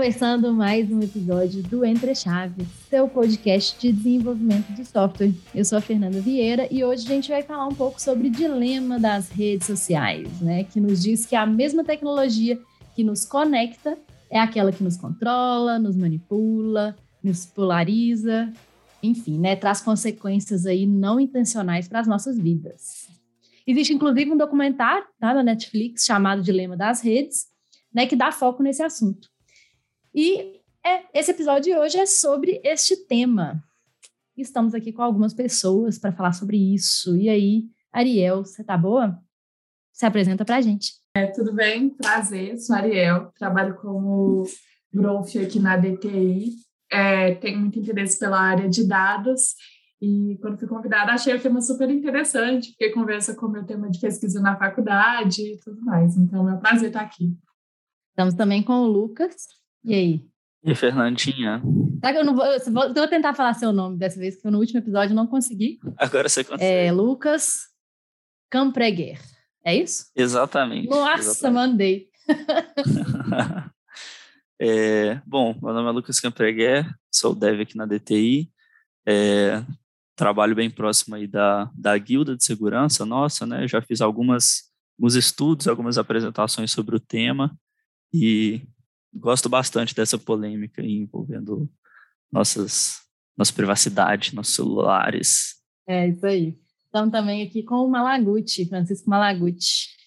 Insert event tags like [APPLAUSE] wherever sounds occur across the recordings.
começando mais um episódio do Entre Chaves, seu podcast de desenvolvimento de software. Eu sou a Fernanda Vieira e hoje a gente vai falar um pouco sobre o dilema das redes sociais, né? Que nos diz que a mesma tecnologia que nos conecta é aquela que nos controla, nos manipula, nos polariza, enfim, né? Traz consequências aí não intencionais para as nossas vidas. Existe inclusive um documentário tá, na Netflix chamado Dilema das Redes, né, que dá foco nesse assunto. E é, esse episódio de hoje é sobre este tema. Estamos aqui com algumas pessoas para falar sobre isso. E aí, Ariel, você tá boa? Se apresenta para a gente. É, tudo bem? Prazer, sou Ariel, trabalho como growth aqui na DTI. É, tenho muito interesse pela área de dados e quando fui convidada achei o tema super interessante, porque conversa com o meu tema de pesquisa na faculdade e tudo mais. Então é um prazer estar aqui. Estamos também com o Lucas. E aí? E Fernandinha? Tá, eu, não vou, eu vou tentar falar seu nome dessa vez, que eu no último episódio não consegui. Agora você consegue. É Lucas Campreguer. É isso? Exatamente. Nossa, exatamente. mandei. [LAUGHS] é, bom, meu nome é Lucas Campreguer, sou dev aqui na DTI. É, trabalho bem próximo aí da, da guilda de segurança nossa, né? Já fiz algumas, alguns estudos, algumas apresentações sobre o tema e gosto bastante dessa polêmica envolvendo nossas, nossa privacidade, nossos celulares. É, isso aí. Estamos também aqui com o Malaguti, Francisco Malaguti.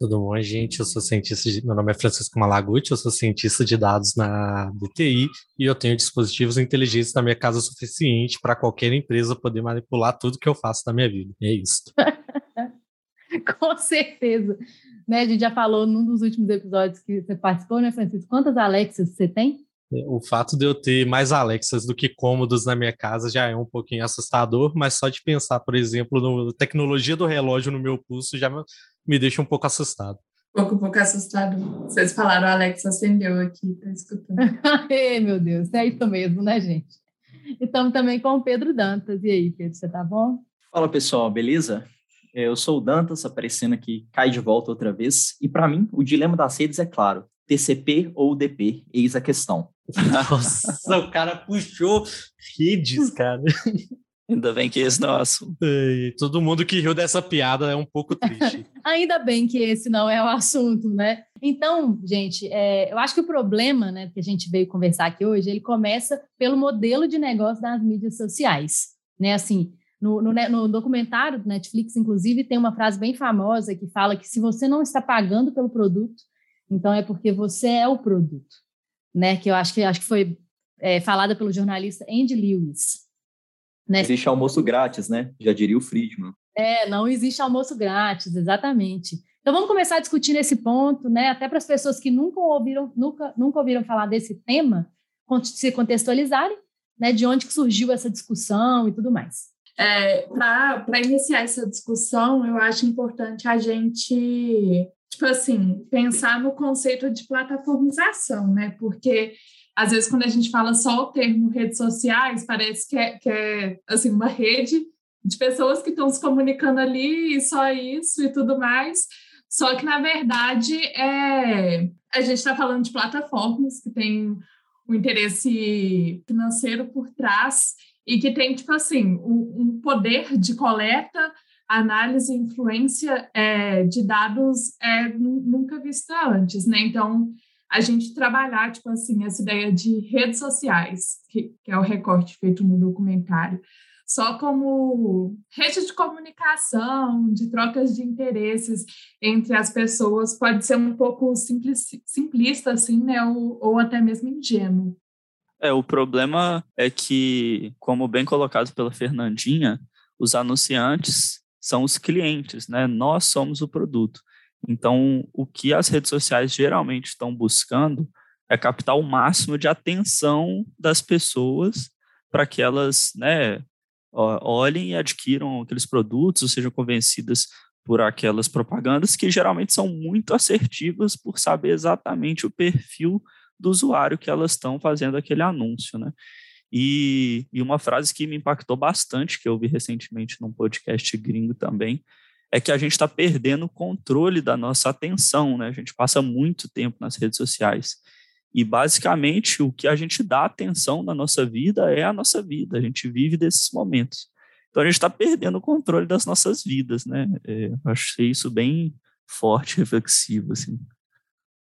Tudo bom, gente? Eu sou cientista de... Meu nome é Francisco Malaguti, eu sou cientista de dados na DTI e eu tenho dispositivos inteligentes na minha casa suficiente para qualquer empresa poder manipular tudo que eu faço na minha vida. É isso. [LAUGHS] [LAUGHS] Com certeza. Né, a gente já falou num dos últimos episódios que você participou, né, Francisco? Quantas Alexas você tem? O fato de eu ter mais Alexas do que cômodos na minha casa já é um pouquinho assustador, mas só de pensar, por exemplo, na tecnologia do relógio no meu pulso já me deixa um pouco assustado. Um pouco, pouco assustado. Vocês falaram, o Alex acendeu aqui, tá escutando. [LAUGHS] Ei, meu Deus, é isso mesmo, né, gente? Estamos também com o Pedro Dantas. E aí, Pedro, você tá bom? Fala, pessoal, beleza? Eu sou o Dantas, aparecendo aqui, cai de volta outra vez. E para mim, o dilema das redes é claro: TCP ou UDP? Eis a questão. Nossa, o cara puxou redes, cara. Ainda bem que esse não é o assunto. E todo mundo que riu dessa piada é um pouco triste. [LAUGHS] Ainda bem que esse não é o assunto, né? Então, gente, é, eu acho que o problema né, que a gente veio conversar aqui hoje, ele começa pelo modelo de negócio das mídias sociais. Né? Assim, no, no, no, documentário do Netflix, inclusive, tem uma frase bem famosa que fala que se você não está pagando pelo produto, então é porque você é o produto, né? Que eu acho que acho que foi é, falada pelo jornalista Andy Lewis. Né? Existe almoço grátis, né? Já diria o Friedman. É, não existe almoço grátis, exatamente. Então vamos começar a discutir esse ponto, né? Até para as pessoas que nunca ouviram, nunca, nunca ouviram falar desse tema, se contextualizarem, né? De onde que surgiu essa discussão e tudo mais. É, para iniciar essa discussão, eu acho importante a gente, tipo assim, pensar no conceito de plataformização, né? Porque às vezes quando a gente fala só o termo redes sociais, parece que é, que é assim, uma rede de pessoas que estão se comunicando ali e só isso e tudo mais. Só que, na verdade, é, a gente está falando de plataformas que têm um interesse financeiro por trás e que tem, tipo assim, um, poder de coleta, análise e influência é, de dados é, nunca vista antes, né? Então, a gente trabalhar, tipo assim, essa ideia de redes sociais, que, que é o recorte feito no documentário, só como rede de comunicação, de trocas de interesses entre as pessoas, pode ser um pouco simplista, assim, né? Ou, ou até mesmo ingênuo. É, o problema é que, como bem colocado pela Fernandinha, os anunciantes são os clientes, né? Nós somos o produto. Então, o que as redes sociais geralmente estão buscando é captar o máximo de atenção das pessoas para que elas, né, olhem e adquiram aqueles produtos, ou sejam convencidas por aquelas propagandas que geralmente são muito assertivas por saber exatamente o perfil do usuário que elas estão fazendo aquele anúncio, né? E, e uma frase que me impactou bastante, que eu vi recentemente num podcast gringo também, é que a gente está perdendo o controle da nossa atenção, né? A gente passa muito tempo nas redes sociais. E basicamente o que a gente dá atenção na nossa vida é a nossa vida, a gente vive desses momentos. Então a gente está perdendo o controle das nossas vidas, né? É, achei isso bem forte, [LAUGHS] reflexivo, assim.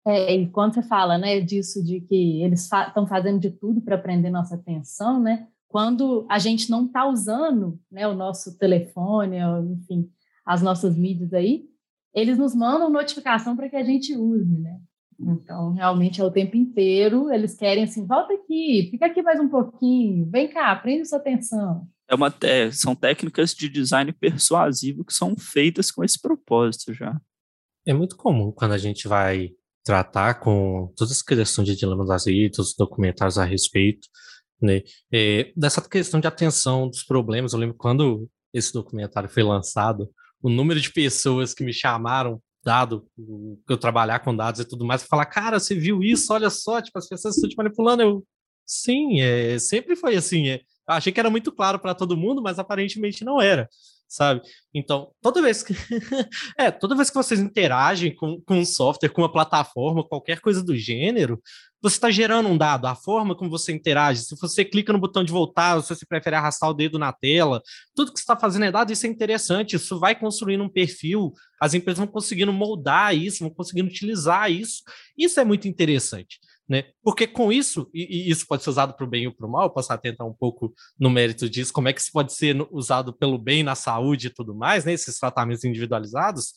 É, e quando você fala, né, disso de que eles estão fa fazendo de tudo para prender nossa atenção, né? Quando a gente não está usando, né, o nosso telefone, enfim, as nossas mídias aí, eles nos mandam notificação para que a gente use, né? Então, realmente é o tempo inteiro, eles querem assim, volta aqui, fica aqui mais um pouquinho, vem cá, prende sua atenção. É uma, é, são técnicas de design persuasivo que são feitas com esse propósito já. É muito comum quando a gente vai tratar com toda essa questão de dilema das redes, documentários a respeito, né? É, dessa questão de atenção dos problemas. Eu lembro quando esse documentário foi lançado, o número de pessoas que me chamaram, dado que eu trabalhar com dados e tudo mais, falar, cara, você viu isso? Olha só, tipo, as pessoas estão te manipulando. Eu, sim, é, sempre foi assim. É, achei que era muito claro para todo mundo, mas aparentemente não era, sabe? Então, toda vez que [LAUGHS] é, toda vez que vocês interagem com, com um software, com uma plataforma, qualquer coisa do gênero, você está gerando um dado, a forma como você interage, se você clica no botão de voltar, se você prefere arrastar o dedo na tela, tudo que você está fazendo é dado, isso é interessante, isso vai construindo um perfil, as empresas vão conseguindo moldar isso, vão conseguindo utilizar isso, isso é muito interessante. Né? Porque com isso, e, e isso pode ser usado para o bem ou para o mal, posso atentar um pouco no mérito disso, como é que isso pode ser usado pelo bem na saúde e tudo mais, né? esses tratamentos individualizados,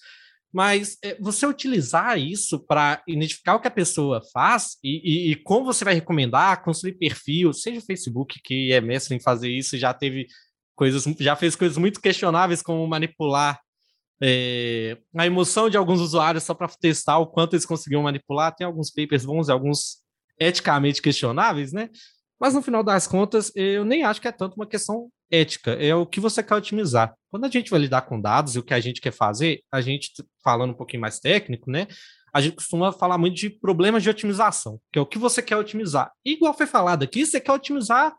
mas é, você utilizar isso para identificar o que a pessoa faz e, e, e, como você vai recomendar, construir perfil, seja o Facebook, que é mestre em fazer isso, já teve coisas, já fez coisas muito questionáveis, como manipular é, a emoção de alguns usuários só para testar o quanto eles conseguiam manipular. Tem alguns papers bons e alguns eticamente questionáveis, né? Mas no final das contas, eu nem acho que é tanto uma questão ética, é o que você quer otimizar. Quando a gente vai lidar com dados e o que a gente quer fazer, a gente, falando um pouquinho mais técnico, né? A gente costuma falar muito de problemas de otimização, que é o que você quer otimizar. E, igual foi falado aqui, você quer otimizar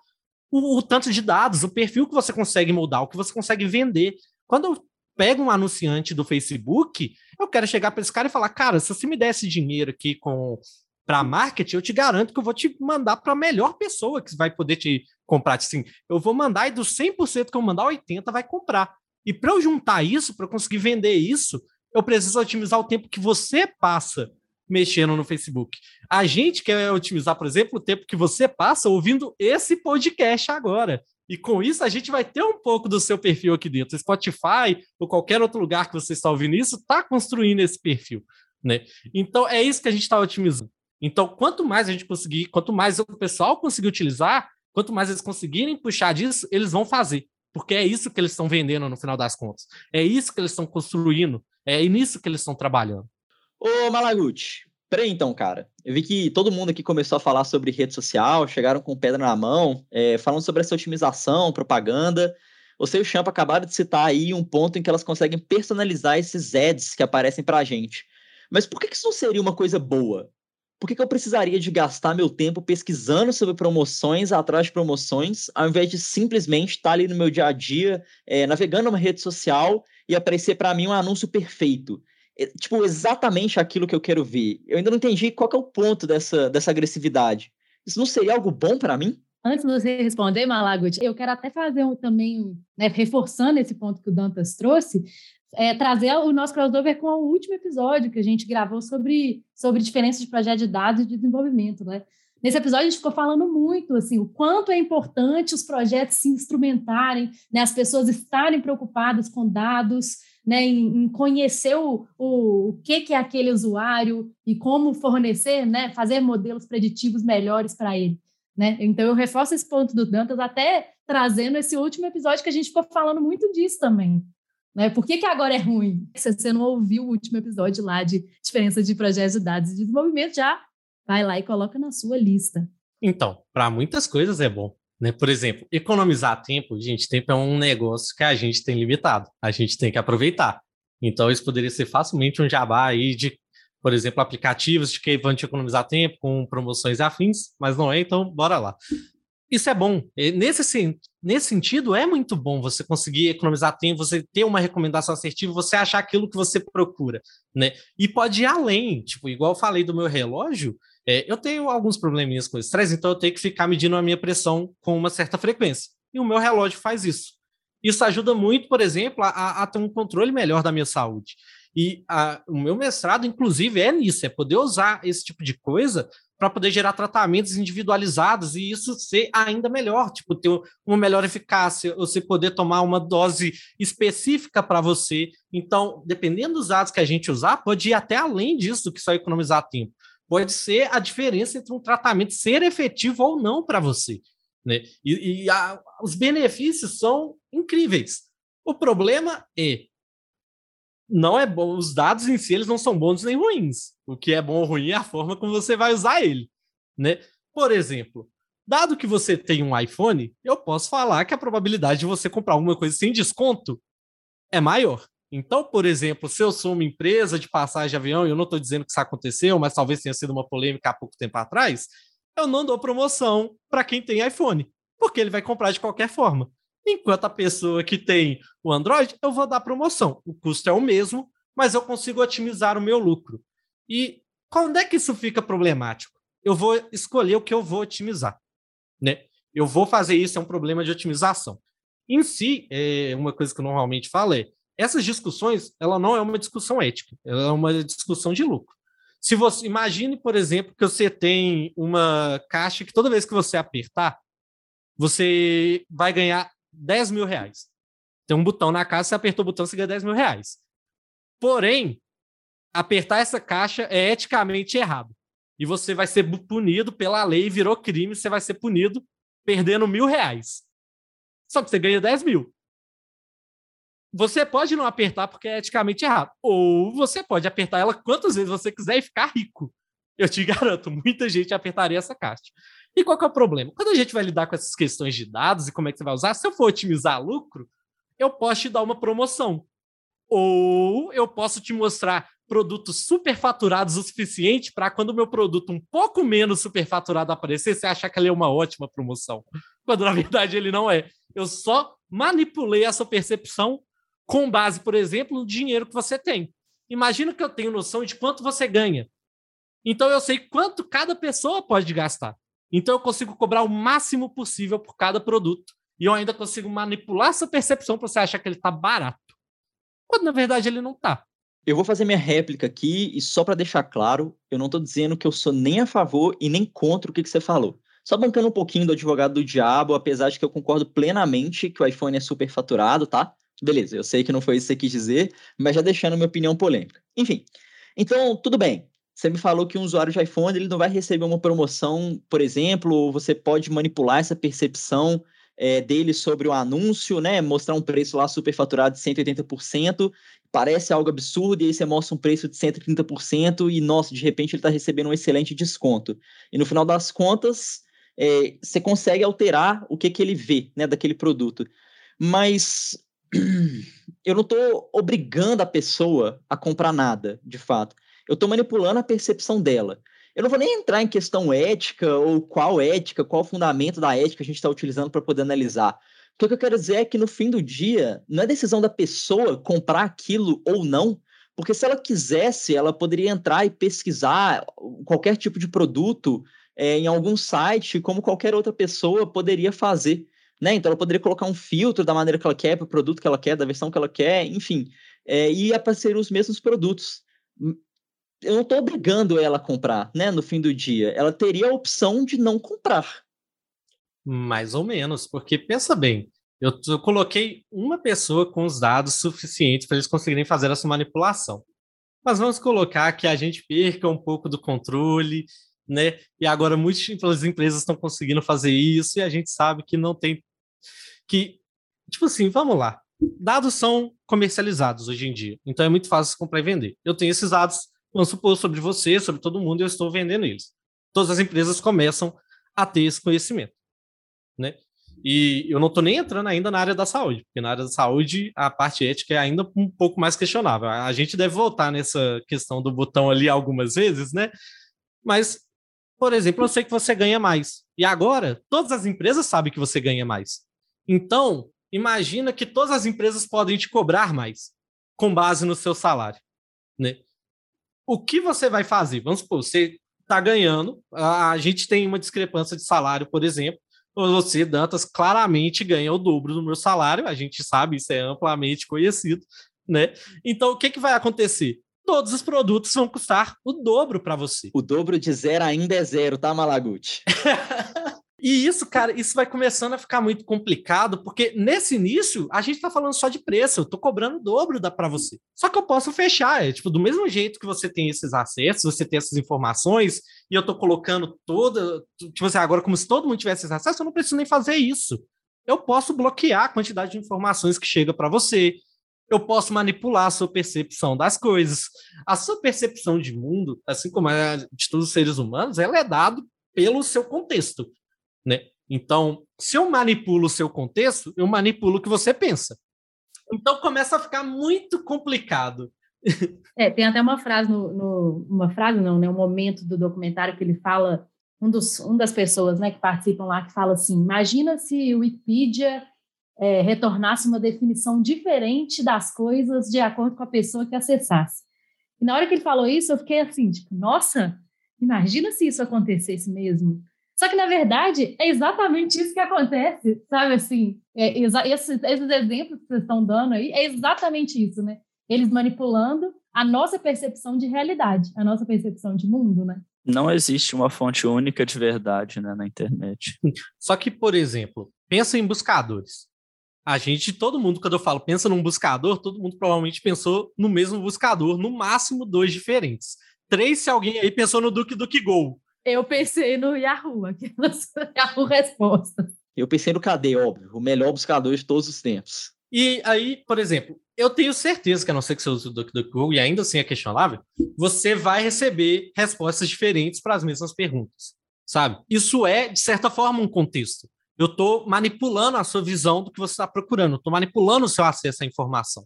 o, o tanto de dados, o perfil que você consegue moldar, o que você consegue vender. Quando eu pego um anunciante do Facebook, eu quero chegar para esse cara e falar: cara, se você me desse dinheiro aqui com para marketing, eu te garanto que eu vou te mandar para a melhor pessoa que vai poder te comprar. Assim, eu vou mandar e dos 100% que eu mandar, 80% vai comprar. E para eu juntar isso, para eu conseguir vender isso, eu preciso otimizar o tempo que você passa mexendo no Facebook. A gente quer otimizar, por exemplo, o tempo que você passa ouvindo esse podcast agora. E com isso a gente vai ter um pouco do seu perfil aqui dentro. Spotify ou qualquer outro lugar que você está ouvindo isso, está construindo esse perfil. Né? Então é isso que a gente está otimizando. Então, quanto mais a gente conseguir, quanto mais o pessoal conseguir utilizar, quanto mais eles conseguirem puxar disso, eles vão fazer. Porque é isso que eles estão vendendo no final das contas. É isso que eles estão construindo. É nisso que eles estão trabalhando. Ô, Malaguti, peraí então, cara. Eu vi que todo mundo aqui começou a falar sobre rede social, chegaram com pedra na mão, é, falando sobre essa otimização, propaganda. Você e o Champa acabaram de citar aí um ponto em que elas conseguem personalizar esses ads que aparecem pra gente. Mas por que isso não seria uma coisa boa? Por que, que eu precisaria de gastar meu tempo pesquisando sobre promoções atrás de promoções, ao invés de simplesmente estar ali no meu dia a dia, é, navegando numa rede social e aparecer para mim um anúncio perfeito? É, tipo, exatamente aquilo que eu quero ver. Eu ainda não entendi qual é o ponto dessa, dessa agressividade. Isso não seria algo bom para mim? Antes de você responder, Malagut, eu quero até fazer um, também, né, reforçando esse ponto que o Dantas trouxe, é, trazer o nosso crossover com o último episódio que a gente gravou sobre, sobre diferenças de projeto de dados e de desenvolvimento, né? Nesse episódio a gente ficou falando muito assim o quanto é importante os projetos se instrumentarem, né, as pessoas estarem preocupadas com dados, né, em, em conhecer o, o, o que, que é aquele usuário e como fornecer, né, fazer modelos preditivos melhores para ele. Né? Então eu reforço esse ponto do Dantas até trazendo esse último episódio que a gente ficou falando muito disso também. Né? Por que, que agora é ruim? Se você não ouviu o último episódio lá de diferença de projetos de dados e de desenvolvimento, já vai lá e coloca na sua lista. Então, para muitas coisas é bom. Né? Por exemplo, economizar tempo, gente, tempo é um negócio que a gente tem limitado. A gente tem que aproveitar. Então, isso poderia ser facilmente um jabá aí de, por exemplo, aplicativos de que vão te economizar tempo com promoções afins, mas não é, então bora lá isso é bom. Nesse, nesse sentido, é muito bom você conseguir economizar tempo, você ter uma recomendação assertiva, você achar aquilo que você procura, né? E pode ir além, tipo, igual eu falei do meu relógio, É, eu tenho alguns probleminhas com estresse, então eu tenho que ficar medindo a minha pressão com uma certa frequência. E o meu relógio faz isso. Isso ajuda muito, por exemplo, a, a ter um controle melhor da minha saúde. E a, o meu mestrado, inclusive, é nisso, é poder usar esse tipo de coisa para poder gerar tratamentos individualizados e isso ser ainda melhor, tipo, ter uma melhor eficácia, você poder tomar uma dose específica para você. Então, dependendo dos dados que a gente usar, pode ir até além disso que só economizar tempo. Pode ser a diferença entre um tratamento ser efetivo ou não para você. Né? E, e a, os benefícios são incríveis. O problema é não é bom, os dados em si eles não são bons nem ruins. O que é bom ou ruim é a forma como você vai usar ele, né? Por exemplo, dado que você tem um iPhone, eu posso falar que a probabilidade de você comprar alguma coisa sem desconto é maior. Então, por exemplo, se eu sou uma empresa de passagem de avião, e eu não estou dizendo que isso aconteceu, mas talvez tenha sido uma polêmica há pouco tempo atrás, eu não dou promoção para quem tem iPhone, porque ele vai comprar de qualquer forma. Enquanto a pessoa que tem o Android, eu vou dar promoção. O custo é o mesmo, mas eu consigo otimizar o meu lucro. E quando é que isso fica problemático? Eu vou escolher o que eu vou otimizar. Né? Eu vou fazer isso, é um problema de otimização. Em si, é uma coisa que eu normalmente falo é, essas discussões, ela não é uma discussão ética, ela é uma discussão de lucro. Se você imagine, por exemplo, que você tem uma caixa que toda vez que você apertar, você vai ganhar 10 mil reais. Tem um botão na caixa, você apertou o botão, você ganha 10 mil reais. Porém, apertar essa caixa é eticamente errado. E você vai ser punido pela lei, virou crime, você vai ser punido perdendo mil reais. Só que você ganha 10 mil. Você pode não apertar porque é eticamente errado. Ou você pode apertar ela quantas vezes você quiser e ficar rico. Eu te [LAUGHS] garanto, muita gente apertaria essa caixa. E qual é o problema? Quando a gente vai lidar com essas questões de dados e como é que você vai usar, se eu for otimizar lucro, eu posso te dar uma promoção. Ou eu posso te mostrar produtos superfaturados o suficiente para quando o meu produto um pouco menos superfaturado aparecer, você achar que ele é uma ótima promoção. Quando na verdade ele não é. Eu só manipulei essa percepção com base, por exemplo, no dinheiro que você tem. Imagina que eu tenho noção de quanto você ganha. Então eu sei quanto cada pessoa pode gastar. Então eu consigo cobrar o máximo possível por cada produto. E eu ainda consigo manipular essa percepção para você achar que ele está barato. Quando na verdade ele não está. Eu vou fazer minha réplica aqui e só para deixar claro, eu não estou dizendo que eu sou nem a favor e nem contra o que, que você falou. Só bancando um pouquinho do advogado do diabo, apesar de que eu concordo plenamente que o iPhone é superfaturado, tá? Beleza, eu sei que não foi isso que você quis dizer, mas já deixando minha opinião polêmica. Enfim, então, tudo bem. Você me falou que um usuário de iPhone ele não vai receber uma promoção, por exemplo, ou você pode manipular essa percepção é, dele sobre o anúncio, né? Mostrar um preço lá superfaturado de 180%, parece algo absurdo, e aí você mostra um preço de 130%, e nossa, de repente ele está recebendo um excelente desconto. E no final das contas, é, você consegue alterar o que, que ele vê né, daquele produto. Mas [CLEARS THROAT] eu não estou obrigando a pessoa a comprar nada, de fato eu estou manipulando a percepção dela. Eu não vou nem entrar em questão ética ou qual ética, qual fundamento da ética a gente está utilizando para poder analisar. O que eu quero dizer é que no fim do dia, não é decisão da pessoa comprar aquilo ou não, porque se ela quisesse, ela poderia entrar e pesquisar qualquer tipo de produto é, em algum site, como qualquer outra pessoa poderia fazer. Né? Então, ela poderia colocar um filtro da maneira que ela quer, para o produto que ela quer, da versão que ela quer, enfim, é, e aparecer os mesmos produtos eu não estou obrigando ela a comprar, né? No fim do dia, ela teria a opção de não comprar. Mais ou menos, porque pensa bem, eu, eu coloquei uma pessoa com os dados suficientes para eles conseguirem fazer essa manipulação. Mas vamos colocar que a gente perca um pouco do controle, né? E agora múltiplas empresas estão conseguindo fazer isso e a gente sabe que não tem que tipo assim, vamos lá. Dados são comercializados hoje em dia, então é muito fácil comprar e vender. Eu tenho esses dados vamos supor, sobre você, sobre todo mundo, eu estou vendendo eles. Todas as empresas começam a ter esse conhecimento, né? E eu não estou nem entrando ainda na área da saúde, porque na área da saúde a parte ética é ainda um pouco mais questionável. A gente deve voltar nessa questão do botão ali algumas vezes, né? Mas, por exemplo, eu sei que você ganha mais. E agora, todas as empresas sabem que você ganha mais. Então, imagina que todas as empresas podem te cobrar mais com base no seu salário, né? O que você vai fazer? Vamos supor, você está ganhando. A gente tem uma discrepância de salário, por exemplo. Você, Dantas, claramente ganha o dobro do meu salário, a gente sabe, isso é amplamente conhecido, né? Então, o que, que vai acontecer? Todos os produtos vão custar o dobro para você. O dobro de zero ainda é zero, tá, Malaguti? [LAUGHS] E isso, cara, isso vai começando a ficar muito complicado, porque nesse início a gente tá falando só de preço, eu tô cobrando o dobro da para você. Só que eu posso fechar, é tipo, do mesmo jeito que você tem esses acessos, você tem essas informações, e eu tô colocando toda, tipo assim, agora como se todo mundo tivesse esse acesso, eu não preciso nem fazer isso. Eu posso bloquear a quantidade de informações que chega para você. Eu posso manipular a sua percepção das coisas. A sua percepção de mundo, assim como a de todos os seres humanos, ela é dado pelo seu contexto né? Então, se eu manipulo o seu contexto, eu manipulo o que você pensa. Então começa a ficar muito complicado. [LAUGHS] É, tem até uma frase no, no, uma frase não, né, um momento do documentário que ele fala um dos um das pessoas, né, que participam lá que fala assim: imagina se o Wikipedia é, retornasse uma definição diferente das coisas de acordo com a pessoa que acessasse. E na hora que ele falou isso, eu fiquei assim, tipo, nossa, imagina se isso acontecesse mesmo. Só que, na verdade, é exatamente isso que acontece, sabe assim? É, esses, esses exemplos que vocês estão dando aí, é exatamente isso, né? Eles manipulando a nossa percepção de realidade, a nossa percepção de mundo, né? Não existe uma fonte única de verdade né, na internet. Só que, por exemplo, pensa em buscadores. A gente, todo mundo, quando eu falo pensa num buscador, todo mundo provavelmente pensou no mesmo buscador, no máximo dois diferentes. Três, se alguém aí pensou no Duke Duke Go. Eu pensei no Yahoo, aquelas [LAUGHS] Yahoo Respostas. Eu pensei no KD, óbvio, o melhor buscador de todos os tempos. E aí, por exemplo, eu tenho certeza que, a não ser que você use o DuckDuckGo, e ainda assim é questionável, você vai receber respostas diferentes para as mesmas perguntas, sabe? Isso é, de certa forma, um contexto. Eu estou manipulando a sua visão do que você está procurando, estou manipulando o seu acesso à informação.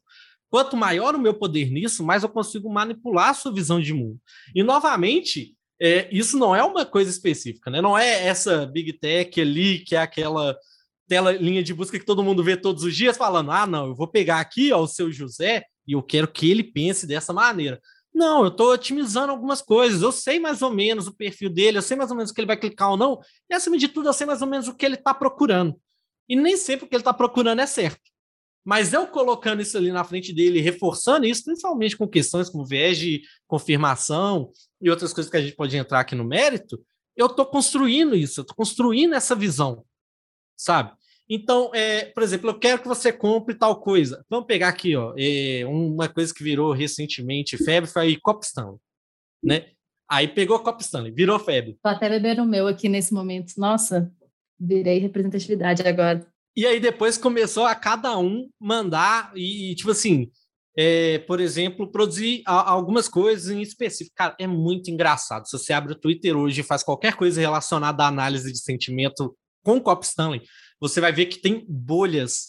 Quanto maior o meu poder nisso, mais eu consigo manipular a sua visão de mundo. E, novamente, é, isso não é uma coisa específica, né? Não é essa Big Tech ali, que é aquela tela linha de busca que todo mundo vê todos os dias, falando: ah, não, eu vou pegar aqui ó, o seu José e eu quero que ele pense dessa maneira. Não, eu estou otimizando algumas coisas, eu sei mais ou menos o perfil dele, eu sei mais ou menos o que ele vai clicar ou não, e acima de tudo, eu sei mais ou menos o que ele está procurando. E nem sempre o que ele está procurando é certo. Mas eu colocando isso ali na frente dele, reforçando isso, principalmente com questões como viés de confirmação e outras coisas que a gente pode entrar aqui no mérito, eu estou construindo isso, eu estou construindo essa visão, sabe? Então, é, por exemplo, eu quero que você compre tal coisa. Vamos pegar aqui, ó, é, uma coisa que virou recentemente febre foi Cop Stanley, né? Aí pegou Cop Stanley, virou febre. Tô até bebendo o meu aqui nesse momento. Nossa, virei representatividade agora. E aí depois começou a cada um mandar e, tipo assim, é, por exemplo, produzir a, algumas coisas em específico. Cara, é muito engraçado. Se você abre o Twitter hoje e faz qualquer coisa relacionada à análise de sentimento com Cop Stanley, você vai ver que tem bolhas,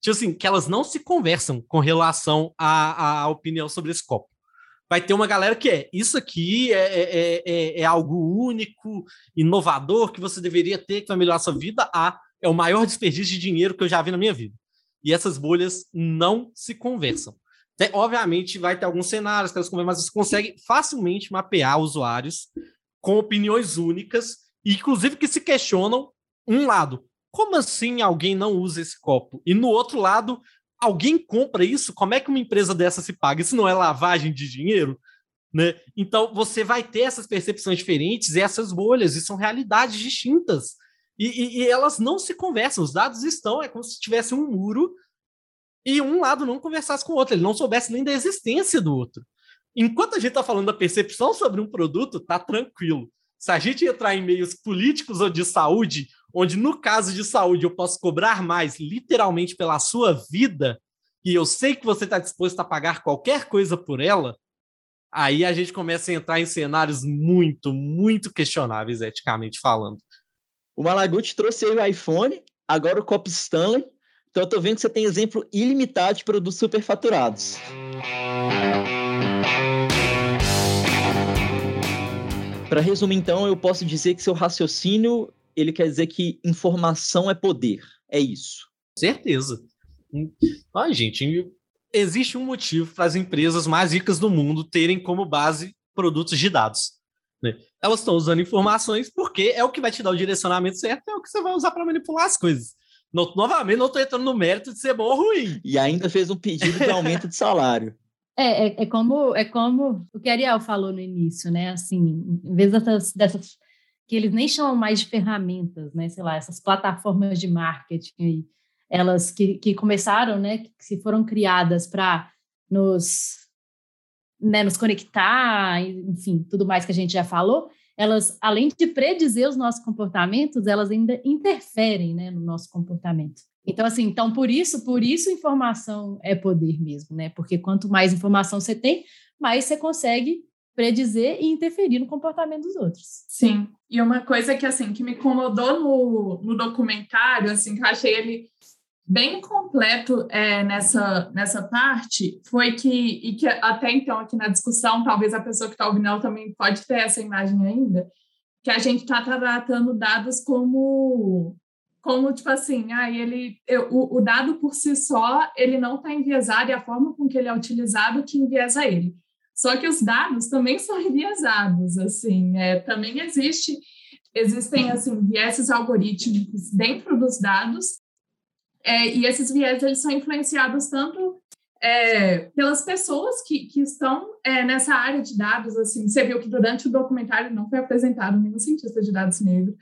tipo assim, que elas não se conversam com relação à, à opinião sobre esse copo. Vai ter uma galera que é isso aqui é, é, é, é algo único, inovador, que você deveria ter, que vai melhorar a sua vida. A é o maior desperdício de dinheiro que eu já vi na minha vida. E essas bolhas não se conversam. Até, obviamente, vai ter alguns cenários que elas conversam, mas você consegue facilmente mapear usuários com opiniões únicas, inclusive que se questionam um lado. Como assim alguém não usa esse copo? E no outro lado, alguém compra isso? Como é que uma empresa dessa se paga? Isso não é lavagem de dinheiro? Né? Então, você vai ter essas percepções diferentes e essas bolhas, e são realidades distintas. E, e, e, elas não se conversam, os dados estão, é como se tivesse um muro e um lado não conversasse com o outro, ele não soubesse nem da existência do outro. Enquanto a gente está falando da percepção sobre um produto, tá tranquilo. Se a gente entrar em meios políticos ou de saúde, onde no caso de saúde eu posso cobrar mais, literalmente pela sua vida, e eu sei que você está disposto a pagar qualquer coisa por ela, aí a gente começa a entrar em cenários muito, muito questionáveis, eticamente falando. O Malaguti trouxe aí o iPhone, agora o Cop Stanley. Então eu tô vendo que você tem exemplo ilimitado de produtos superfaturados. Para resumir, então, eu posso dizer que seu raciocínio ele quer dizer que informação é poder. É isso. Certeza. Ai, gente, existe um motivo para as empresas mais ricas do mundo terem como base produtos de dados. Né? Elas estão usando informações porque é o que vai te dar o direcionamento certo, é o que você vai usar para manipular as coisas. No, novamente, não estou entrando no mérito de ser bom ou ruim. E ainda fez um pedido de aumento de salário. [LAUGHS] É, é, é, como, é como o que a Ariel falou no início, né? Assim, em vez dessas, dessas que eles nem chamam mais de ferramentas, né? Sei lá, essas plataformas de marketing, elas que, que começaram, né? Que se foram criadas para nos, né, nos conectar, enfim, tudo mais que a gente já falou, elas, além de predizer os nossos comportamentos, elas ainda interferem, né, no nosso comportamento. Então, assim, então por isso, por isso informação é poder mesmo, né? Porque quanto mais informação você tem, mais você consegue predizer e interferir no comportamento dos outros. Sim. E uma coisa que assim que me incomodou no, no documentário, assim, que eu achei ele bem completo é, nessa, nessa parte, foi que, e que até então aqui na discussão, talvez a pessoa que está ouvindo também pode ter essa imagem ainda, que a gente está tratando dados como como tipo assim, ah, ele, eu, o, o, dado por si só ele não está enviesado e a forma com que ele é utilizado que enviesa ele. Só que os dados também são enviesados, assim, é, também existe existem assim vieses algorítmicos dentro dos dados é, e esses vieses eles são influenciados tanto é, pelas pessoas que, que estão é, nessa área de dados assim você viu que durante o documentário não foi apresentado nenhum cientista de dados negro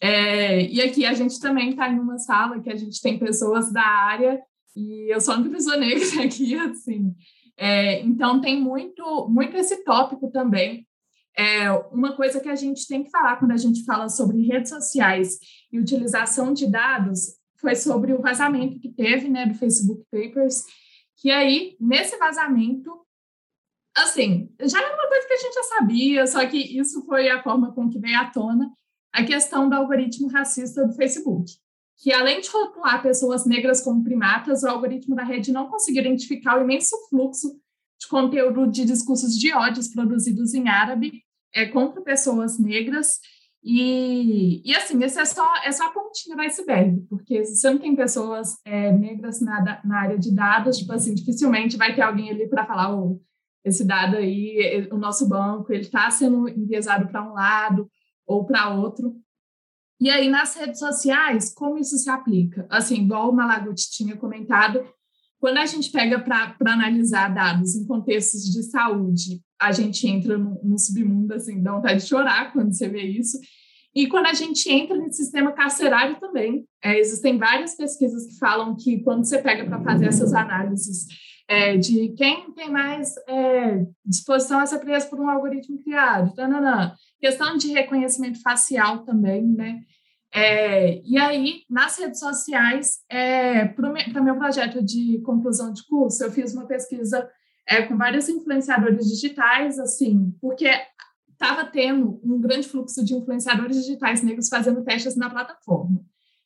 é, e aqui a gente também está em uma sala que a gente tem pessoas da área e eu sou a única pessoa negra [LAUGHS] aqui, assim. É, então tem muito, muito esse tópico também. É, uma coisa que a gente tem que falar quando a gente fala sobre redes sociais e utilização de dados foi sobre o vazamento que teve, né, do Facebook Papers, que aí, nesse vazamento, assim, já era uma coisa que a gente já sabia, só que isso foi a forma com que veio à tona, a questão do algoritmo racista do Facebook, que além de rotular pessoas negras como primatas, o algoritmo da rede não conseguiu identificar o imenso fluxo de conteúdo de discursos de ódios produzidos em árabe é, contra pessoas negras. E, e assim, esse é só, é só a pontinha do iceberg, porque se você não tem pessoas é, negras na, na área de dados, tipo assim, dificilmente vai ter alguém ali para falar, oh, esse dado aí, o nosso banco, ele está sendo enviesado para um lado, ou para outro. E aí, nas redes sociais, como isso se aplica? Assim, igual o Malaguti tinha comentado, quando a gente pega para analisar dados em contextos de saúde, a gente entra no, no submundo, assim, dá vontade de chorar quando você vê isso. E quando a gente entra no sistema carcerário também, é, existem várias pesquisas que falam que quando você pega para fazer essas análises é, de quem tem mais é, disposição a ser preso por um algoritmo criado, tanana. questão de reconhecimento facial também, né? É, e aí, nas redes sociais, é, para o meu projeto de conclusão de curso, eu fiz uma pesquisa é, com vários influenciadores digitais, assim, porque estava tendo um grande fluxo de influenciadores digitais negros fazendo testes na plataforma.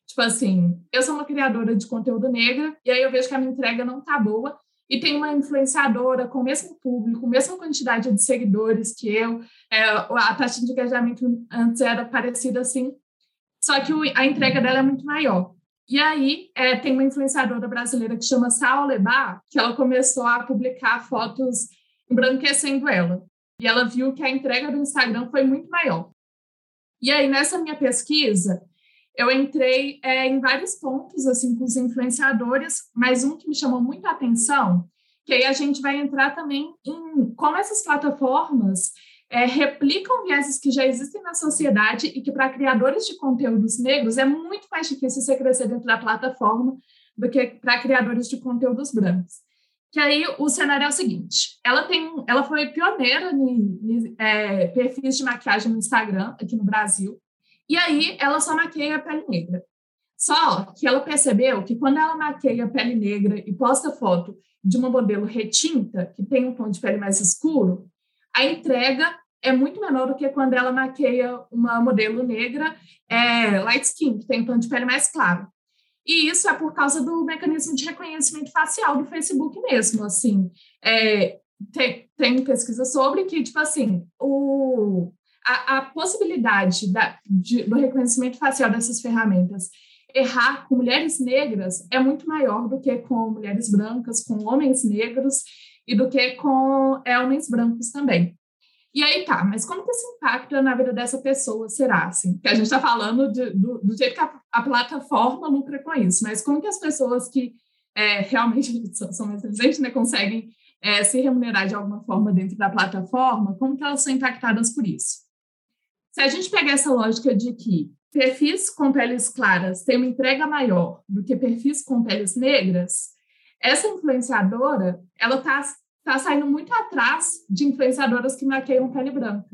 Tipo assim, eu sou uma criadora de conteúdo negra, e aí eu vejo que a minha entrega não tá boa, e tem uma influenciadora com o mesmo público, mesma quantidade de seguidores que eu, é, a taxa de engajamento antes era parecida assim, só que a entrega dela é muito maior. E aí é, tem uma influenciadora brasileira que chama Saul Lebar, que ela começou a publicar fotos embranquecendo ela. E ela viu que a entrega do Instagram foi muito maior. E aí, nessa minha pesquisa, eu entrei é, em vários pontos assim com os influenciadores, mas um que me chamou muito a atenção, que aí a gente vai entrar também em como essas plataformas é, replicam vieses que já existem na sociedade e que para criadores de conteúdos negros é muito mais difícil você crescer dentro da plataforma do que para criadores de conteúdos brancos. Que aí o cenário é o seguinte: ela tem, ela foi pioneira em, em é, perfis de maquiagem no Instagram aqui no Brasil. E aí ela só maqueia a pele negra. Só que ela percebeu que quando ela maqueia a pele negra e posta foto de uma modelo retinta, que tem um tom de pele mais escuro, a entrega é muito menor do que quando ela maqueia uma modelo negra é, light skin, que tem um tom de pele mais claro. E isso é por causa do mecanismo de reconhecimento facial do Facebook mesmo, assim. É, tem, tem pesquisa sobre que, tipo assim, o, a, a possibilidade da, de, do reconhecimento facial dessas ferramentas errar com mulheres negras é muito maior do que com mulheres brancas, com homens negros e do que com é, homens brancos também. E aí tá, mas como que esse impacto na vida dessa pessoa será, assim? Que a gente está falando de, do, do, jeito que a, a, plataforma lucra com isso, mas como que as pessoas que é, realmente [LAUGHS] são, são mais inteligentes, né, conseguem é, se remunerar de alguma forma dentro da plataforma, como que elas são impactadas por isso? Se a gente pegar essa lógica de que perfis com peles claras têm uma entrega maior do que perfis com peles negras, essa influenciadora, ela está tá saindo muito atrás de influenciadoras que maqueiam pele branca.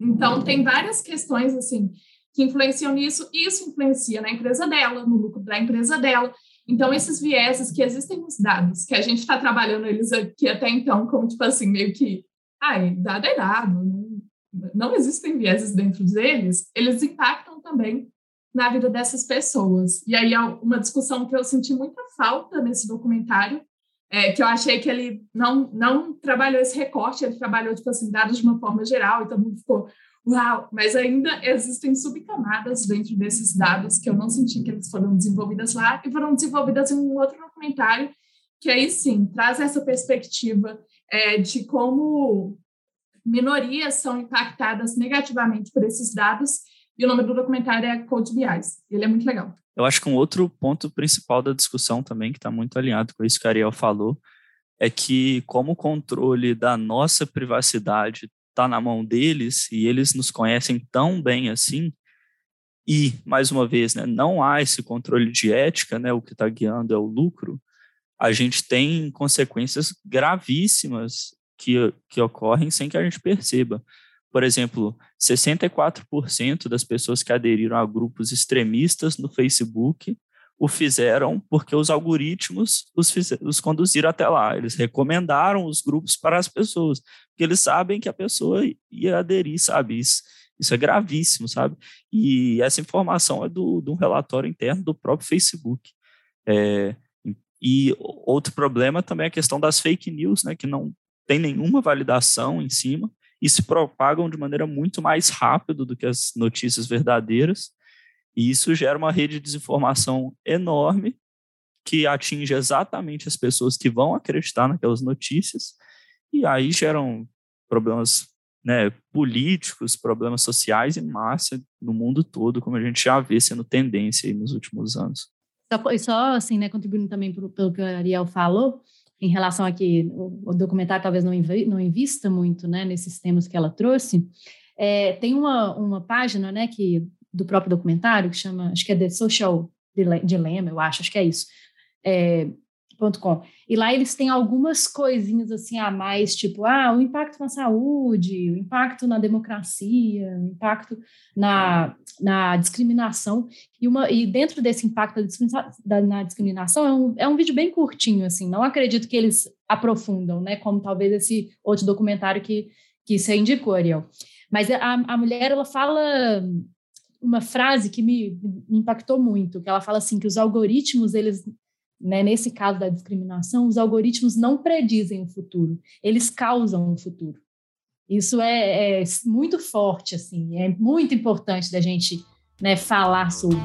Então, tem várias questões, assim, que influenciam nisso, e isso influencia na empresa dela, no lucro da empresa dela. Então, esses vieses que existem nos dados, que a gente está trabalhando eles aqui até então, como, tipo assim, meio que, ai, dado é dado, não, não existem vieses dentro deles, eles impactam também na vida dessas pessoas. E aí, uma discussão que eu senti muita falta nesse documentário é, que eu achei que ele não, não trabalhou esse recorte, ele trabalhou, tipo assim, de uma forma geral, e todo mundo ficou, uau, mas ainda existem subcamadas dentro desses dados que eu não senti que eles foram desenvolvidas lá, e foram desenvolvidas em um outro documentário, que aí sim, traz essa perspectiva é, de como minorias são impactadas negativamente por esses dados, e o nome do documentário é Code BIs, ele é muito legal. Eu acho que um outro ponto principal da discussão também, que está muito alinhado com isso que a Ariel falou, é que como o controle da nossa privacidade está na mão deles e eles nos conhecem tão bem assim, e, mais uma vez, né, não há esse controle de ética, né, o que está guiando é o lucro, a gente tem consequências gravíssimas que, que ocorrem sem que a gente perceba. Por exemplo, 64% das pessoas que aderiram a grupos extremistas no Facebook o fizeram porque os algoritmos os, os conduziram até lá. Eles recomendaram os grupos para as pessoas, porque eles sabem que a pessoa ia aderir, sabe? Isso, isso é gravíssimo, sabe? E essa informação é do, de um relatório interno do próprio Facebook. É, e outro problema também é a questão das fake news, né, que não tem nenhuma validação em cima e se propagam de maneira muito mais rápido do que as notícias verdadeiras. E isso gera uma rede de desinformação enorme que atinge exatamente as pessoas que vão acreditar naquelas notícias e aí geram problemas né, políticos, problemas sociais em massa no mundo todo, como a gente já vê sendo tendência nos últimos anos. Só, só assim, né, contribuindo também pelo que a Ariel falou, em relação a que o, documentário talvez não invista muito né, nesses temas que ela trouxe, é, tem uma, uma página né, que, do próprio documentário que chama, acho que é The Social Dilemma, eu acho, acho que é isso, é, E lá eles têm algumas coisinhas assim a mais, tipo, ah, o impacto na saúde, o impacto na democracia, o impacto na, na discriminação. E, uma, e dentro desse impacto da, na discriminação é um, é um vídeo bem curtinho, assim, não acredito que eles aprofundam, né? Como talvez esse outro documentário que, que você indicou, Ariel. Mas a, a mulher, ela fala uma frase que me, me impactou muito, que ela fala assim, que os algoritmos, eles né, nesse caso da discriminação, os algoritmos não predizem o futuro, eles causam o futuro. Isso é, é muito forte, assim, é muito importante da gente né, falar sobre.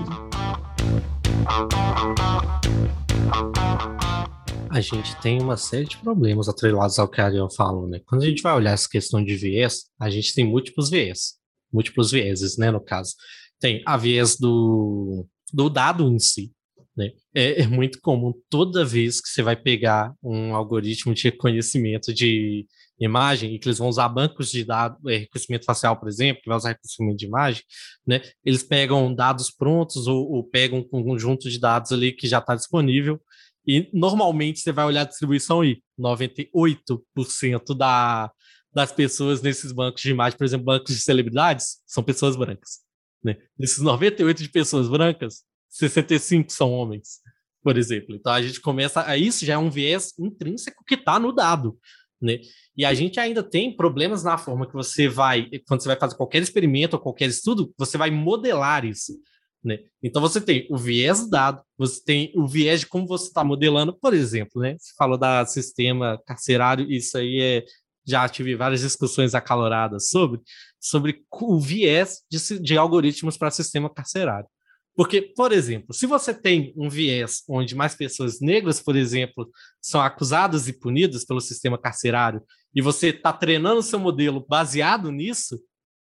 A gente tem uma série de problemas atrelados ao que a Ariel falou, né? Quando a gente vai olhar essa questão de viés, a gente tem múltiplos viés, múltiplos vieses, né, no caso. Tem a viés do, do dado em si, né? É, é, muito comum toda vez que você vai pegar um algoritmo de reconhecimento de imagem e que eles vão usar bancos de dados, é, reconhecimento facial, por exemplo, que vai usar reconhecimento de imagem, né? Eles pegam dados prontos ou, ou pegam um conjunto de dados ali que já está disponível e normalmente você vai olhar a distribuição e 98% da, das pessoas nesses bancos de imagem, por exemplo, bancos de celebridades, são pessoas brancas. Né? Desses 98 de pessoas brancas, 65 são homens, por exemplo. Então a gente começa. A, isso já é um viés intrínseco que está no dado. Né? E a gente ainda tem problemas na forma que você vai, quando você vai fazer qualquer experimento ou qualquer estudo, você vai modelar isso. Né? Então você tem o viés dado, você tem o viés de como você está modelando, por exemplo, né? Você falou da sistema carcerário, isso aí é. Já tive várias discussões acaloradas sobre, sobre o viés de, de algoritmos para sistema carcerário. Porque, por exemplo, se você tem um viés onde mais pessoas negras, por exemplo, são acusadas e punidas pelo sistema carcerário, e você está treinando seu modelo baseado nisso,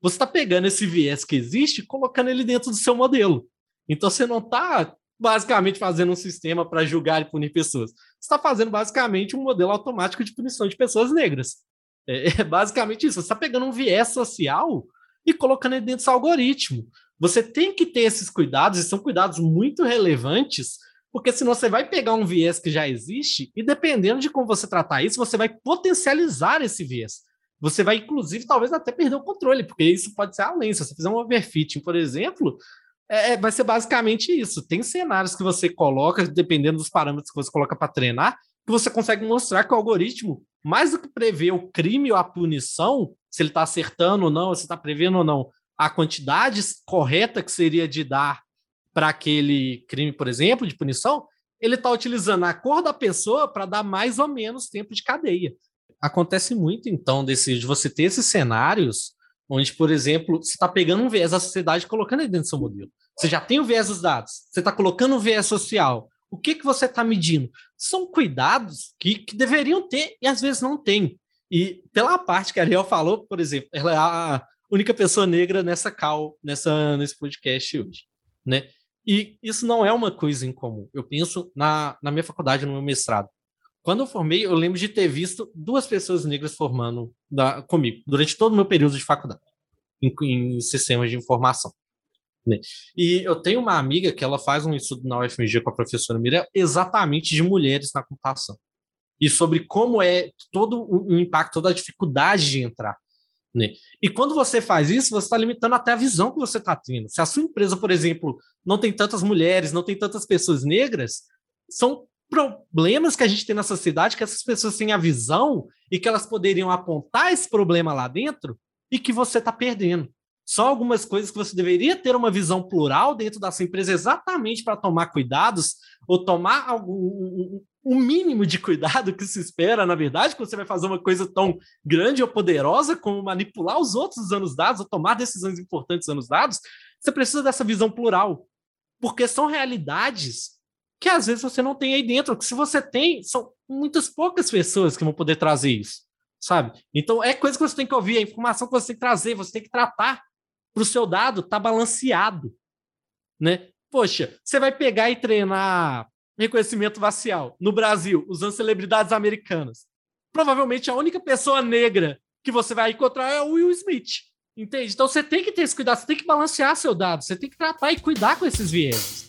você está pegando esse viés que existe e colocando ele dentro do seu modelo. Então você não está basicamente fazendo um sistema para julgar e punir pessoas. Você está fazendo basicamente um modelo automático de punição de pessoas negras. É, [LAUGHS] é basicamente isso. Você está pegando um viés social e colocando ele dentro do seu algoritmo. Você tem que ter esses cuidados, e são cuidados muito relevantes, porque senão você vai pegar um viés que já existe e, dependendo de como você tratar isso, você vai potencializar esse viés. Você vai, inclusive, talvez até perder o controle, porque isso pode ser além. Se você fizer um overfitting, por exemplo, é, é vai ser basicamente isso. Tem cenários que você coloca, dependendo dos parâmetros que você coloca para treinar, que você consegue mostrar que o algoritmo, mais do que prever o crime ou a punição, se ele está acertando ou não, se está prevendo ou não, a quantidade correta que seria de dar para aquele crime, por exemplo, de punição, ele está utilizando a cor da pessoa para dar mais ou menos tempo de cadeia. Acontece muito, então, desse, de você ter esses cenários onde, por exemplo, você está pegando um viés da sociedade e colocando ele dentro do seu modelo. Você já tem o viés dos dados, você está colocando o viés social. O que, que você está medindo? São cuidados que, que deveriam ter e às vezes não tem. E pela parte que a Ariel falou, por exemplo, ela única pessoa negra nessa call, nessa, nesse podcast hoje, né? E isso não é uma coisa incomum. Eu penso na, na minha faculdade, no meu mestrado. Quando eu formei, eu lembro de ter visto duas pessoas negras formando da, comigo durante todo o meu período de faculdade, em, em sistemas de informação. Né? E eu tenho uma amiga que ela faz um estudo na UFMG com a professora Mira exatamente de mulheres na computação. E sobre como é todo o impacto, toda a dificuldade de entrar. Né? E quando você faz isso, você está limitando até a visão que você está tendo. Se a sua empresa, por exemplo, não tem tantas mulheres, não tem tantas pessoas negras, são problemas que a gente tem na sociedade que essas pessoas têm a visão e que elas poderiam apontar esse problema lá dentro e que você está perdendo. São algumas coisas que você deveria ter uma visão plural dentro da sua empresa exatamente para tomar cuidados ou tomar algum, o mínimo de cuidado que se espera, na verdade, quando você vai fazer uma coisa tão grande ou poderosa como manipular os outros anos dados ou tomar decisões importantes anos dados, você precisa dessa visão plural. Porque são realidades que às vezes você não tem aí dentro, que se você tem, são muitas poucas pessoas que vão poder trazer isso, sabe? Então é coisa que você tem que ouvir, é informação que você tem que trazer, você tem que tratar para o seu dado estar tá balanceado, né? Poxa, você vai pegar e treinar reconhecimento facial no Brasil, usando celebridades americanas. Provavelmente a única pessoa negra que você vai encontrar é o Will Smith. Entende? Então você tem que ter esse cuidado, você tem que balancear seu dado, você tem que tratar e cuidar com esses vieses.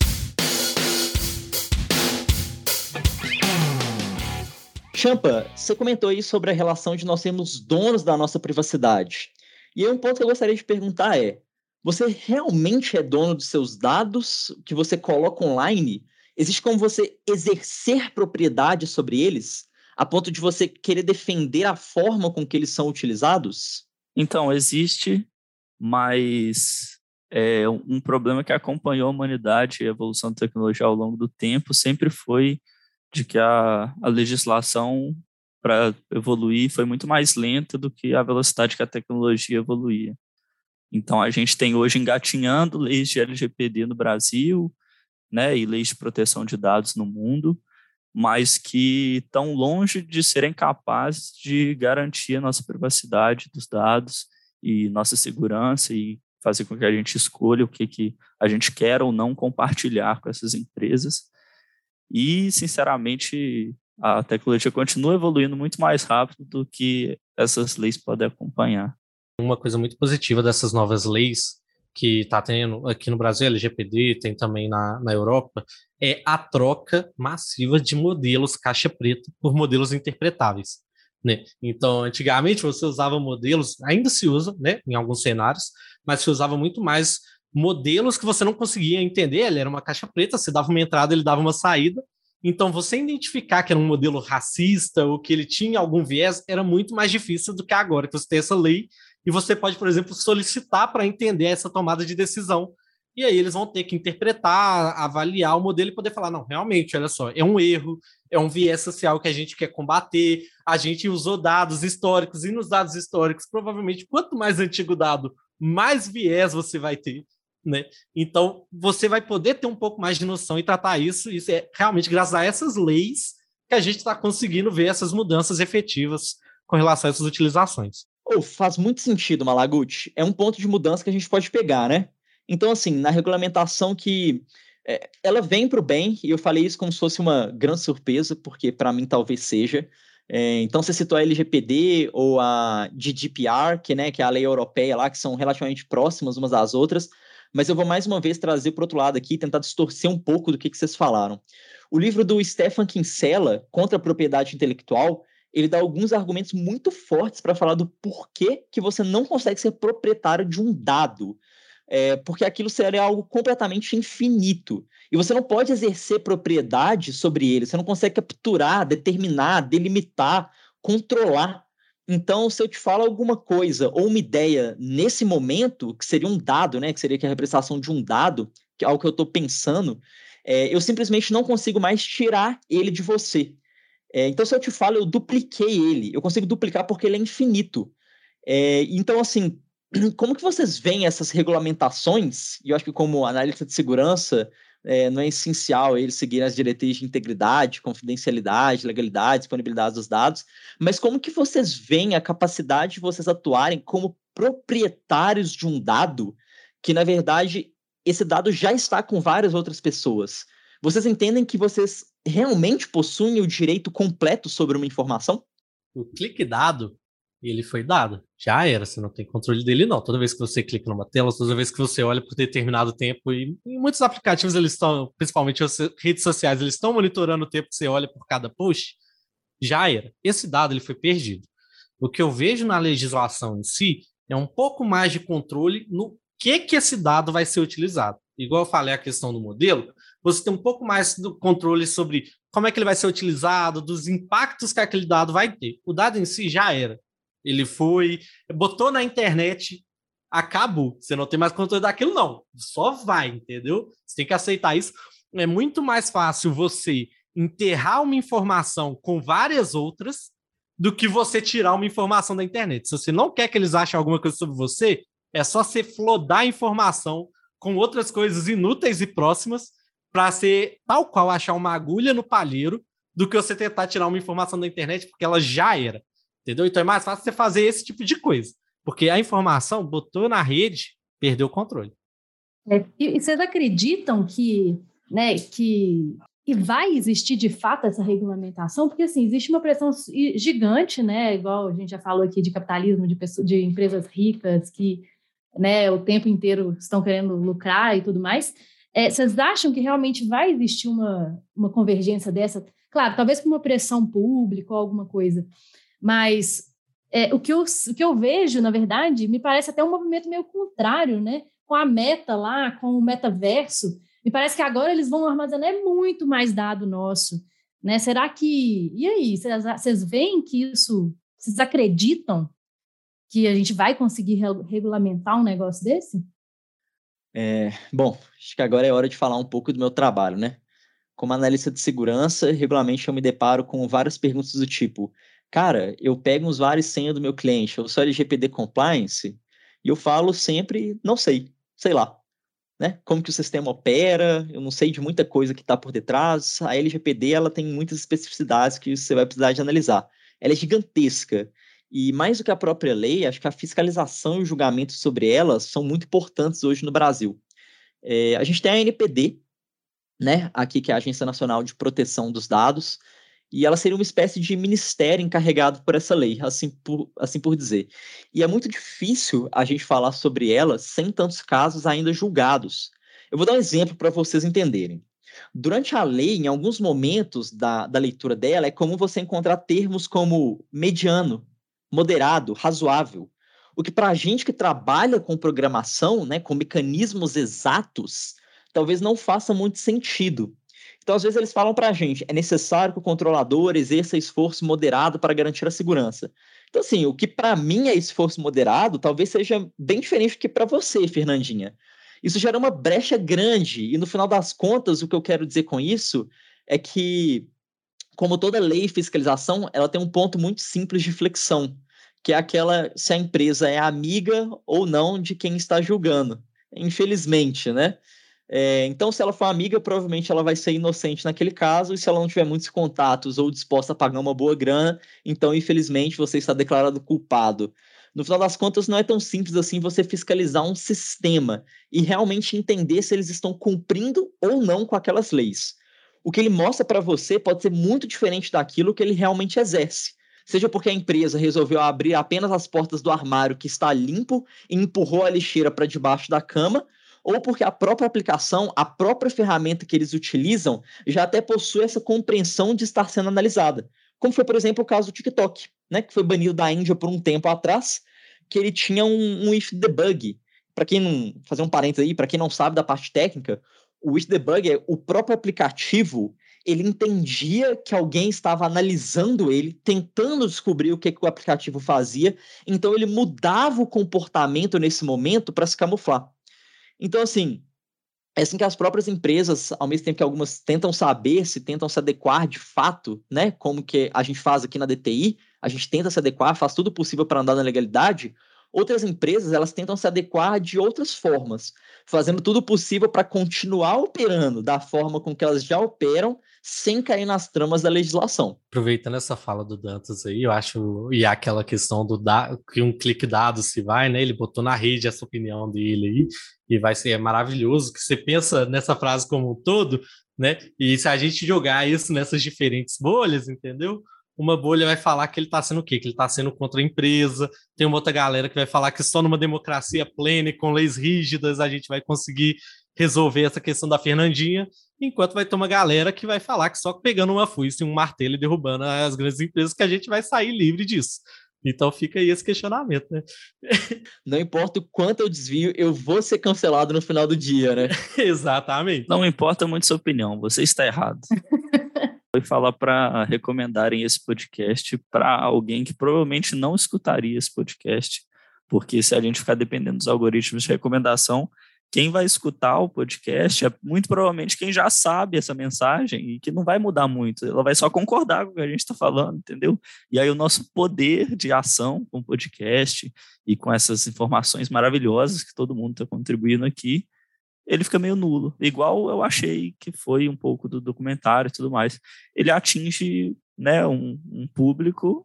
Champa, você comentou aí sobre a relação de nós sermos donos da nossa privacidade. E aí um ponto que eu gostaria de perguntar é: você realmente é dono dos seus dados que você coloca online? Existe como você exercer propriedade sobre eles a ponto de você querer defender a forma com que eles são utilizados? Então, existe, mas é, um problema que acompanhou a humanidade e a evolução da tecnologia ao longo do tempo sempre foi de que a, a legislação para evoluir foi muito mais lenta do que a velocidade que a tecnologia evoluía. Então, a gente tem hoje engatinhando leis de LGPD no Brasil, né, e leis de proteção de dados no mundo, mas que estão longe de serem capazes de garantir a nossa privacidade dos dados e nossa segurança e fazer com que a gente escolha o que, que a gente quer ou não compartilhar com essas empresas. E, sinceramente, a tecnologia continua evoluindo muito mais rápido do que essas leis podem acompanhar. Uma coisa muito positiva dessas novas leis que está tendo aqui no Brasil, LGPD, tem também na, na Europa, é a troca massiva de modelos caixa preta por modelos interpretáveis. Né? Então, antigamente você usava modelos, ainda se usa, né, em alguns cenários, mas se usava muito mais modelos que você não conseguia entender. Ele era uma caixa preta, você dava uma entrada, ele dava uma saída. Então, você identificar que era um modelo racista ou que ele tinha algum viés era muito mais difícil do que agora, que você tem essa lei e você pode, por exemplo, solicitar para entender essa tomada de decisão. E aí eles vão ter que interpretar, avaliar o modelo e poder falar: não, realmente, olha só, é um erro, é um viés social que a gente quer combater, a gente usou dados históricos, e nos dados históricos, provavelmente, quanto mais antigo o dado, mais viés você vai ter. Né? Então, você vai poder ter um pouco mais de noção e tratar isso. Isso é realmente graças a essas leis que a gente está conseguindo ver essas mudanças efetivas com relação a essas utilizações. Oh, faz muito sentido, Malaguti. É um ponto de mudança que a gente pode pegar, né? Então, assim, na regulamentação que é, ela vem para o bem, e eu falei isso como se fosse uma grande surpresa, porque para mim talvez seja. É, então, você citou a LGPD ou a GDPR, que, né, que é a lei europeia lá, que são relativamente próximas umas das outras, mas eu vou mais uma vez trazer para outro lado aqui, tentar distorcer um pouco do que, que vocês falaram. O livro do Stefan Kinsella, Contra a Propriedade Intelectual, ele dá alguns argumentos muito fortes para falar do porquê que você não consegue ser proprietário de um dado. É, porque aquilo seria algo completamente infinito. E você não pode exercer propriedade sobre ele, você não consegue capturar, determinar, delimitar, controlar. Então, se eu te falo alguma coisa ou uma ideia nesse momento, que seria um dado, né, que seria que a representação de um dado, que é algo que eu estou pensando, é, eu simplesmente não consigo mais tirar ele de você. É, então, se eu te falo, eu dupliquei ele. Eu consigo duplicar porque ele é infinito. É, então, assim, [CLEARS THROAT] como que vocês veem essas regulamentações? E eu acho que como analista de segurança, é, não é essencial eles seguirem as diretrizes de integridade, confidencialidade, legalidade, disponibilidade dos dados, mas como que vocês veem a capacidade de vocês atuarem como proprietários de um dado que, na verdade, esse dado já está com várias outras pessoas? Vocês entendem que vocês realmente possuem o direito completo sobre uma informação? O clique dado, ele foi dado. Já era, você não tem controle dele, não. Toda vez que você clica numa tela, toda vez que você olha por determinado tempo, e em muitos aplicativos eles estão, principalmente as redes sociais, eles estão monitorando o tempo que você olha por cada push, já era. Esse dado ele foi perdido. O que eu vejo na legislação em si é um pouco mais de controle no que, que esse dado vai ser utilizado. Igual eu falei a questão do modelo, você tem um pouco mais do controle sobre como é que ele vai ser utilizado, dos impactos que aquele dado vai ter. O dado em si já era. Ele foi, botou na internet, acabou. Você não tem mais controle daquilo, não. Só vai, entendeu? Você tem que aceitar isso. É muito mais fácil você enterrar uma informação com várias outras do que você tirar uma informação da internet. Se você não quer que eles achem alguma coisa sobre você, é só você flodar informação com outras coisas inúteis e próximas para ser tal qual achar uma agulha no palheiro do que você tentar tirar uma informação da internet porque ela já era. Entendeu? Então é mais fácil você fazer esse tipo de coisa. Porque a informação botou na rede, perdeu o controle. É, e vocês acreditam que, né, que e vai existir de fato essa regulamentação? Porque assim, existe uma pressão gigante, né? Igual a gente já falou aqui de capitalismo, de, pessoas, de empresas ricas que né, o tempo inteiro estão querendo lucrar e tudo mais. É, vocês acham que realmente vai existir uma, uma convergência dessa? Claro, talvez com uma pressão pública ou alguma coisa, mas é, o, que eu, o que eu vejo, na verdade, me parece até um movimento meio contrário, né? Com a meta lá, com o metaverso, me parece que agora eles vão armazenar muito mais dado nosso, né? Será que... E aí, vocês veem que isso... Vocês acreditam que a gente vai conseguir regulamentar um negócio desse? É, bom, acho que agora é hora de falar um pouco do meu trabalho, né? Como analista de segurança, regularmente eu me deparo com várias perguntas do tipo: cara, eu pego usuário e senha do meu cliente, eu sou LGPD compliance, e eu falo sempre, não sei, sei lá, né? Como que o sistema opera, eu não sei de muita coisa que está por detrás. A LGPD ela tem muitas especificidades que você vai precisar de analisar. Ela é gigantesca. E mais do que a própria lei, acho que a fiscalização e o julgamento sobre elas são muito importantes hoje no Brasil. É, a gente tem a NPD, né, aqui que é a Agência Nacional de Proteção dos Dados, e ela seria uma espécie de ministério encarregado por essa lei, assim por, assim por dizer. E é muito difícil a gente falar sobre ela sem tantos casos ainda julgados. Eu vou dar um exemplo para vocês entenderem. Durante a lei, em alguns momentos da, da leitura dela, é comum você encontrar termos como mediano, moderado, razoável. O que para a gente que trabalha com programação, né, com mecanismos exatos, talvez não faça muito sentido. Então, às vezes, eles falam para a gente, é necessário que o controlador exerça esforço moderado para garantir a segurança. Então, assim, o que para mim é esforço moderado, talvez seja bem diferente do que para você, Fernandinha. Isso gera uma brecha grande, e no final das contas, o que eu quero dizer com isso é que, como toda lei e fiscalização, ela tem um ponto muito simples de flexão que é aquela se a empresa é amiga ou não de quem está julgando. infelizmente, né? É, então, se ela for amiga, provavelmente ela vai ser inocente naquele caso, e se ela não tiver muitos contatos ou disposta a pagar uma boa grana, então, infelizmente, você está declarado culpado. No final das contas, não é tão simples assim você fiscalizar um sistema e realmente entender se eles estão cumprindo ou não com aquelas leis. O que ele mostra para você pode ser muito diferente daquilo que ele realmente exerce. Seja porque a empresa resolveu abrir apenas as portas do armário que está limpo e empurrou a lixeira para debaixo da cama, ou porque a própria aplicação, a própria ferramenta que eles utilizam, já até possui essa compreensão de estar sendo analisada. Como foi, por exemplo, o caso do TikTok, né, que foi banido da Índia por um tempo atrás, que ele tinha um, um if debug. Para quem não fazer um parênteses aí, para quem não sabe da parte técnica, o if debug é o próprio aplicativo ele entendia que alguém estava analisando ele, tentando descobrir o que, que o aplicativo fazia, então ele mudava o comportamento nesse momento para se camuflar. Então, assim, é assim que as próprias empresas, ao mesmo tempo que algumas tentam saber se tentam se adequar de fato, né? Como que a gente faz aqui na DTI, a gente tenta se adequar, faz tudo possível para andar na legalidade. Outras empresas, elas tentam se adequar de outras formas, fazendo tudo possível para continuar operando da forma com que elas já operam, sem cair nas tramas da legislação. Aproveitando essa fala do Dantas aí, eu acho, e aquela questão do da, que um clique dado se vai, né? Ele botou na rede essa opinião dele aí, e vai ser maravilhoso, que você pensa nessa frase como um todo, né? E se a gente jogar isso nessas diferentes bolhas, entendeu? Uma bolha vai falar que ele está sendo o quê? Que ele está sendo contra a empresa. Tem uma outra galera que vai falar que só numa democracia plena e com leis rígidas a gente vai conseguir resolver essa questão da Fernandinha, enquanto vai ter uma galera que vai falar que só pegando uma foice e um martelo e derrubando as grandes empresas que a gente vai sair livre disso. Então fica aí esse questionamento, né? Não importa o quanto eu desvio, eu vou ser cancelado no final do dia, né? [LAUGHS] Exatamente. Não importa muito sua opinião, você está errado. [LAUGHS] Foi falar para recomendarem esse podcast para alguém que provavelmente não escutaria esse podcast, porque se a gente ficar dependendo dos algoritmos de recomendação, quem vai escutar o podcast é muito provavelmente quem já sabe essa mensagem e que não vai mudar muito, ela vai só concordar com o que a gente está falando, entendeu? E aí o nosso poder de ação com o podcast e com essas informações maravilhosas que todo mundo está contribuindo aqui, ele fica meio nulo. Igual eu achei que foi um pouco do documentário e tudo mais. Ele atinge né, um, um público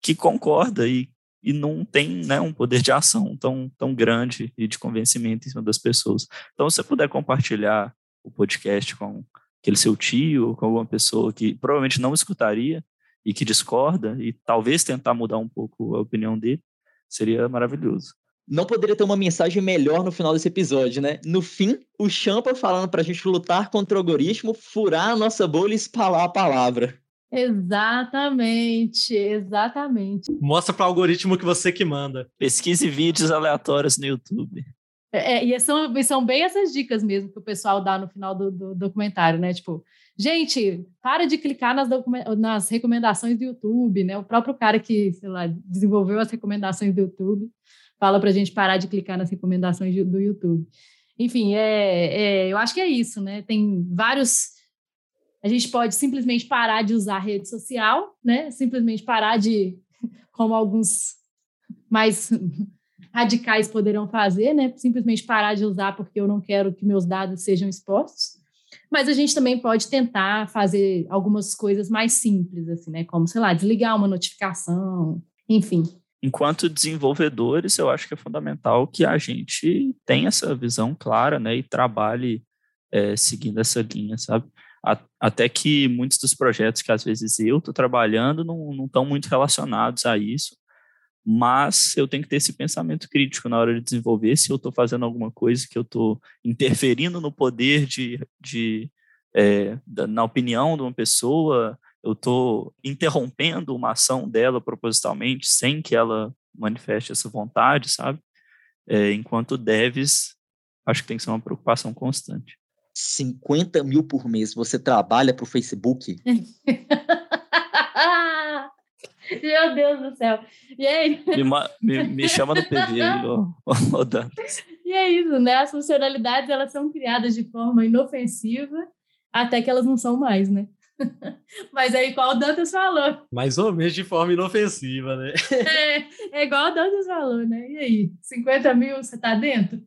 que concorda e e não tem né, um poder de ação tão, tão grande e de convencimento em cima das pessoas. Então, se você puder compartilhar o podcast com aquele seu tio, com alguma pessoa que provavelmente não escutaria e que discorda, e talvez tentar mudar um pouco a opinião dele, seria maravilhoso. Não poderia ter uma mensagem melhor no final desse episódio, né? No fim, o Champa falando para a gente lutar contra o algoritmo, furar a nossa bolha e espalhar a palavra. Exatamente, exatamente. Mostra para o algoritmo que você que manda. Pesquise vídeos aleatórios no YouTube. É, e são, são bem essas dicas mesmo que o pessoal dá no final do, do documentário, né? Tipo, gente, para de clicar nas, nas recomendações do YouTube, né? O próprio cara que, sei lá, desenvolveu as recomendações do YouTube fala para a gente parar de clicar nas recomendações do YouTube. Enfim, é, é, eu acho que é isso, né? Tem vários a gente pode simplesmente parar de usar rede social, né? Simplesmente parar de, [LAUGHS] como alguns mais [LAUGHS] radicais poderão fazer, né? Simplesmente parar de usar porque eu não quero que meus dados sejam expostos. Mas a gente também pode tentar fazer algumas coisas mais simples, assim, né? Como, sei lá, desligar uma notificação, enfim. Enquanto desenvolvedores, eu acho que é fundamental que a gente tenha essa visão clara, né? E trabalhe é, seguindo essa linha, sabe? Até que muitos dos projetos que às vezes eu estou trabalhando não estão muito relacionados a isso, mas eu tenho que ter esse pensamento crítico na hora de desenvolver se eu estou fazendo alguma coisa que eu estou interferindo no poder de, de é, na opinião de uma pessoa, eu estou interrompendo uma ação dela propositalmente sem que ela manifeste essa vontade, sabe? É, enquanto devs, acho que tem que ser uma preocupação constante. 50 mil por mês, você trabalha para o Facebook? [LAUGHS] Meu Deus do céu. E aí? Me, me, me chama no PV aí, ô, ô Dantas. E é isso, né? As funcionalidades elas são criadas de forma inofensiva até que elas não são mais, né? [LAUGHS] Mas aí, igual o Dantas falou. Mais ou menos de forma inofensiva, né? É, é igual o Dantas falou, né? E aí, 50 mil, você tá dentro?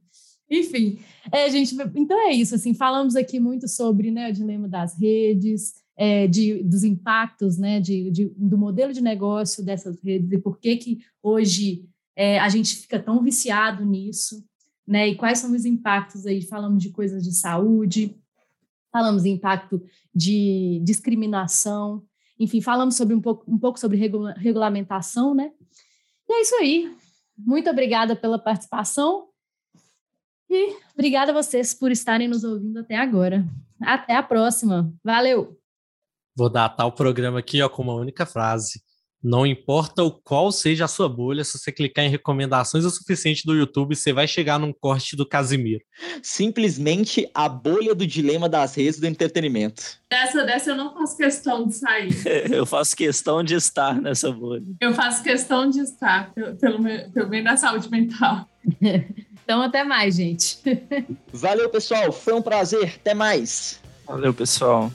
Enfim, é, gente, então é isso, assim, falamos aqui muito sobre né, o dilema das redes, é, de, dos impactos, né, de, de, do modelo de negócio dessas redes e por que que hoje é, a gente fica tão viciado nisso, né, e quais são os impactos aí, falamos de coisas de saúde, falamos de impacto de discriminação, enfim, falamos sobre um pouco, um pouco sobre regula regulamentação, né, e é isso aí, muito obrigada pela participação e obrigada a vocês por estarem nos ouvindo até agora. Até a próxima. Valeu! Vou datar o programa aqui ó, com uma única frase. Não importa o qual seja a sua bolha, se você clicar em recomendações o suficiente do YouTube, você vai chegar num corte do Casimiro. Simplesmente a bolha do dilema das redes do entretenimento. Dessa, dessa eu não faço questão de sair. [LAUGHS] eu faço questão de estar nessa bolha. Eu faço questão de estar, pelo, pelo, pelo bem da saúde mental. [LAUGHS] então, até mais, gente. [LAUGHS] Valeu, pessoal. Foi um prazer. Até mais. Valeu, pessoal.